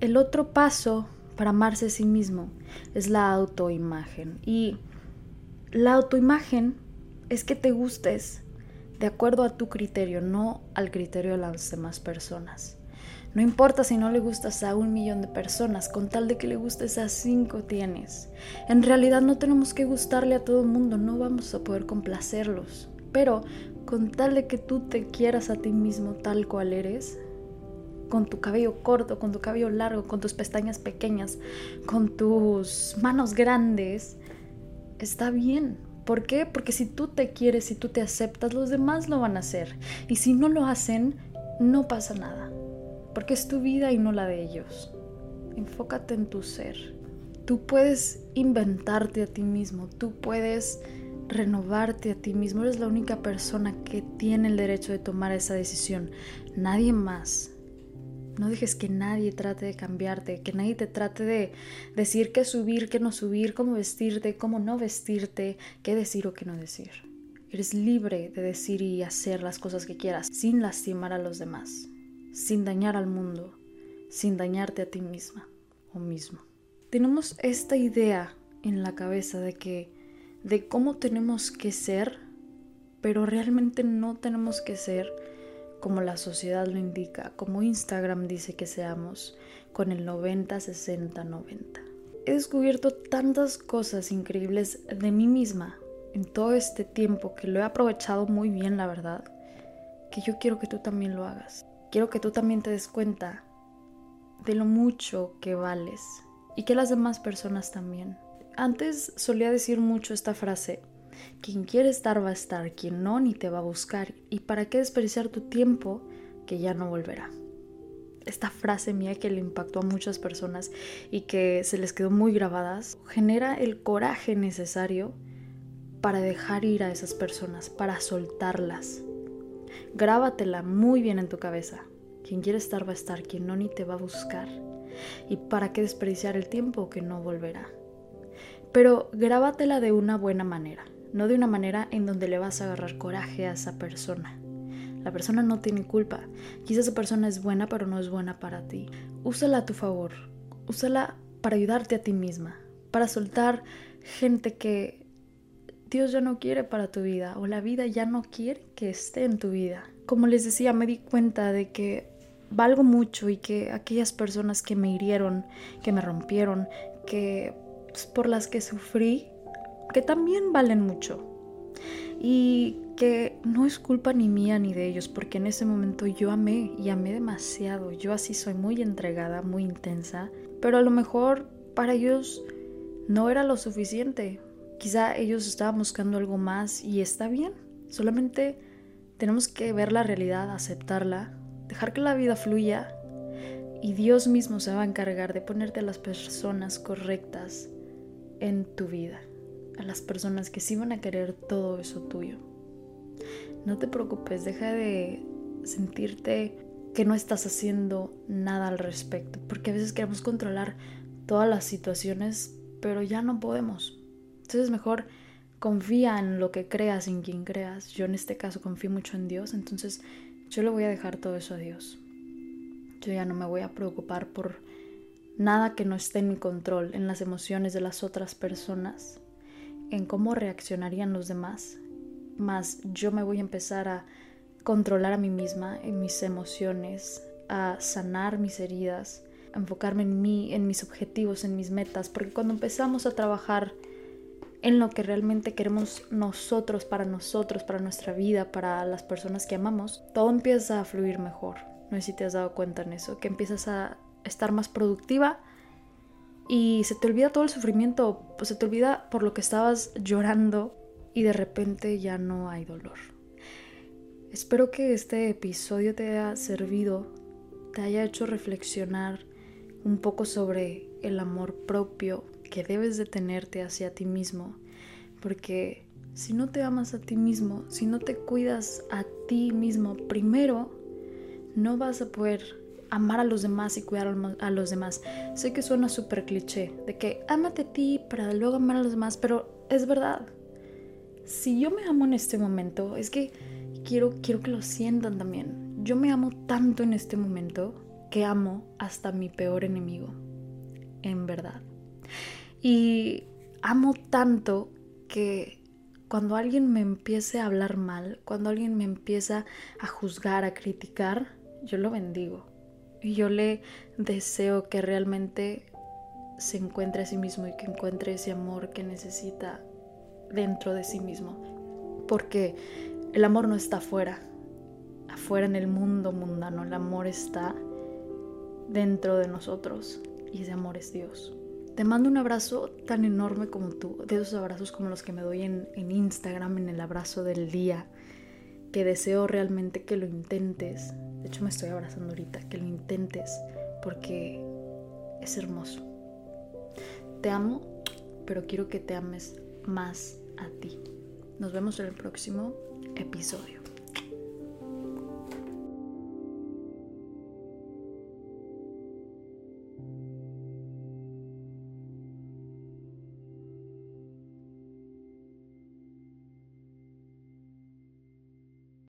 El otro paso para amarse a sí mismo es la autoimagen. Y la autoimagen es que te gustes de acuerdo a tu criterio, no al criterio de las demás personas. No importa si no le gustas a un millón de personas, con tal de que le gustes a cinco tienes. En realidad no tenemos que gustarle a todo el mundo, no vamos a poder complacerlos. Pero con tal de que tú te quieras a ti mismo tal cual eres, con tu cabello corto, con tu cabello largo, con tus pestañas pequeñas, con tus manos grandes, está bien. ¿Por qué? Porque si tú te quieres, si tú te aceptas, los demás lo van a hacer. Y si no lo hacen, no pasa nada. Porque es tu vida y no la de ellos. Enfócate en tu ser. Tú puedes inventarte a ti mismo, tú puedes renovarte a ti mismo. Eres la única persona que tiene el derecho de tomar esa decisión. Nadie más. No dejes que nadie trate de cambiarte, que nadie te trate de decir qué subir, qué no subir, cómo vestirte, cómo no vestirte, qué decir o qué no decir. Eres libre de decir y hacer las cosas que quieras sin lastimar a los demás, sin dañar al mundo, sin dañarte a ti misma o mismo. Tenemos esta idea en la cabeza de que de cómo tenemos que ser, pero realmente no tenemos que ser como la sociedad lo indica, como Instagram dice que seamos, con el 90, 60, 90. He descubierto tantas cosas increíbles de mí misma en todo este tiempo que lo he aprovechado muy bien, la verdad, que yo quiero que tú también lo hagas. Quiero que tú también te des cuenta de lo mucho que vales y que las demás personas también. Antes solía decir mucho esta frase, quien quiere estar va a estar, quien no ni te va a buscar. ¿Y para qué desperdiciar tu tiempo que ya no volverá? Esta frase mía que le impactó a muchas personas y que se les quedó muy grabadas, genera el coraje necesario para dejar ir a esas personas, para soltarlas. Grábatela muy bien en tu cabeza. Quien quiere estar va a estar, quien no ni te va a buscar. ¿Y para qué desperdiciar el tiempo que no volverá? Pero grábatela de una buena manera no de una manera en donde le vas a agarrar coraje a esa persona. La persona no tiene culpa. Quizás esa persona es buena, pero no es buena para ti. Úsala a tu favor. Úsala para ayudarte a ti misma. Para soltar gente que Dios ya no quiere para tu vida o la vida ya no quiere que esté en tu vida. Como les decía, me di cuenta de que valgo mucho y que aquellas personas que me hirieron, que me rompieron, que pues, por las que sufrí, que también valen mucho y que no es culpa ni mía ni de ellos, porque en ese momento yo amé y amé demasiado. Yo así soy muy entregada, muy intensa, pero a lo mejor para ellos no era lo suficiente. Quizá ellos estaban buscando algo más y está bien. Solamente tenemos que ver la realidad, aceptarla, dejar que la vida fluya y Dios mismo se va a encargar de ponerte a las personas correctas en tu vida a las personas que sí van a querer todo eso tuyo. No te preocupes, deja de sentirte que no estás haciendo nada al respecto, porque a veces queremos controlar todas las situaciones, pero ya no podemos. Entonces mejor confía en lo que creas, en quien creas. Yo en este caso confío mucho en Dios, entonces yo le voy a dejar todo eso a Dios. Yo ya no me voy a preocupar por nada que no esté en mi control, en las emociones de las otras personas en cómo reaccionarían los demás, más yo me voy a empezar a controlar a mí misma, en mis emociones, a sanar mis heridas, a enfocarme en mí, en mis objetivos, en mis metas, porque cuando empezamos a trabajar en lo que realmente queremos nosotros, para nosotros, para nuestra vida, para las personas que amamos, todo empieza a fluir mejor. No sé si te has dado cuenta en eso, que empiezas a estar más productiva, y se te olvida todo el sufrimiento, pues se te olvida por lo que estabas llorando y de repente ya no hay dolor. Espero que este episodio te haya servido, te haya hecho reflexionar un poco sobre el amor propio que debes de tenerte hacia ti mismo, porque si no te amas a ti mismo, si no te cuidas a ti mismo primero, no vas a poder amar a los demás y cuidar a los demás. Sé que suena súper cliché, de que ámate a ti para luego amar a los demás, pero es verdad. Si yo me amo en este momento, es que quiero, quiero que lo sientan también. Yo me amo tanto en este momento que amo hasta mi peor enemigo, en verdad. Y amo tanto que cuando alguien me empiece a hablar mal, cuando alguien me empieza a juzgar, a criticar, yo lo bendigo. Y yo le deseo que realmente se encuentre a sí mismo y que encuentre ese amor que necesita dentro de sí mismo. Porque el amor no está afuera, afuera en el mundo mundano, el amor está dentro de nosotros y ese amor es Dios. Te mando un abrazo tan enorme como tú, de esos abrazos como los que me doy en, en Instagram, en el abrazo del día, que deseo realmente que lo intentes. De hecho me estoy abrazando ahorita, que lo intentes, porque es hermoso. Te amo, pero quiero que te ames más a ti. Nos vemos en el próximo episodio.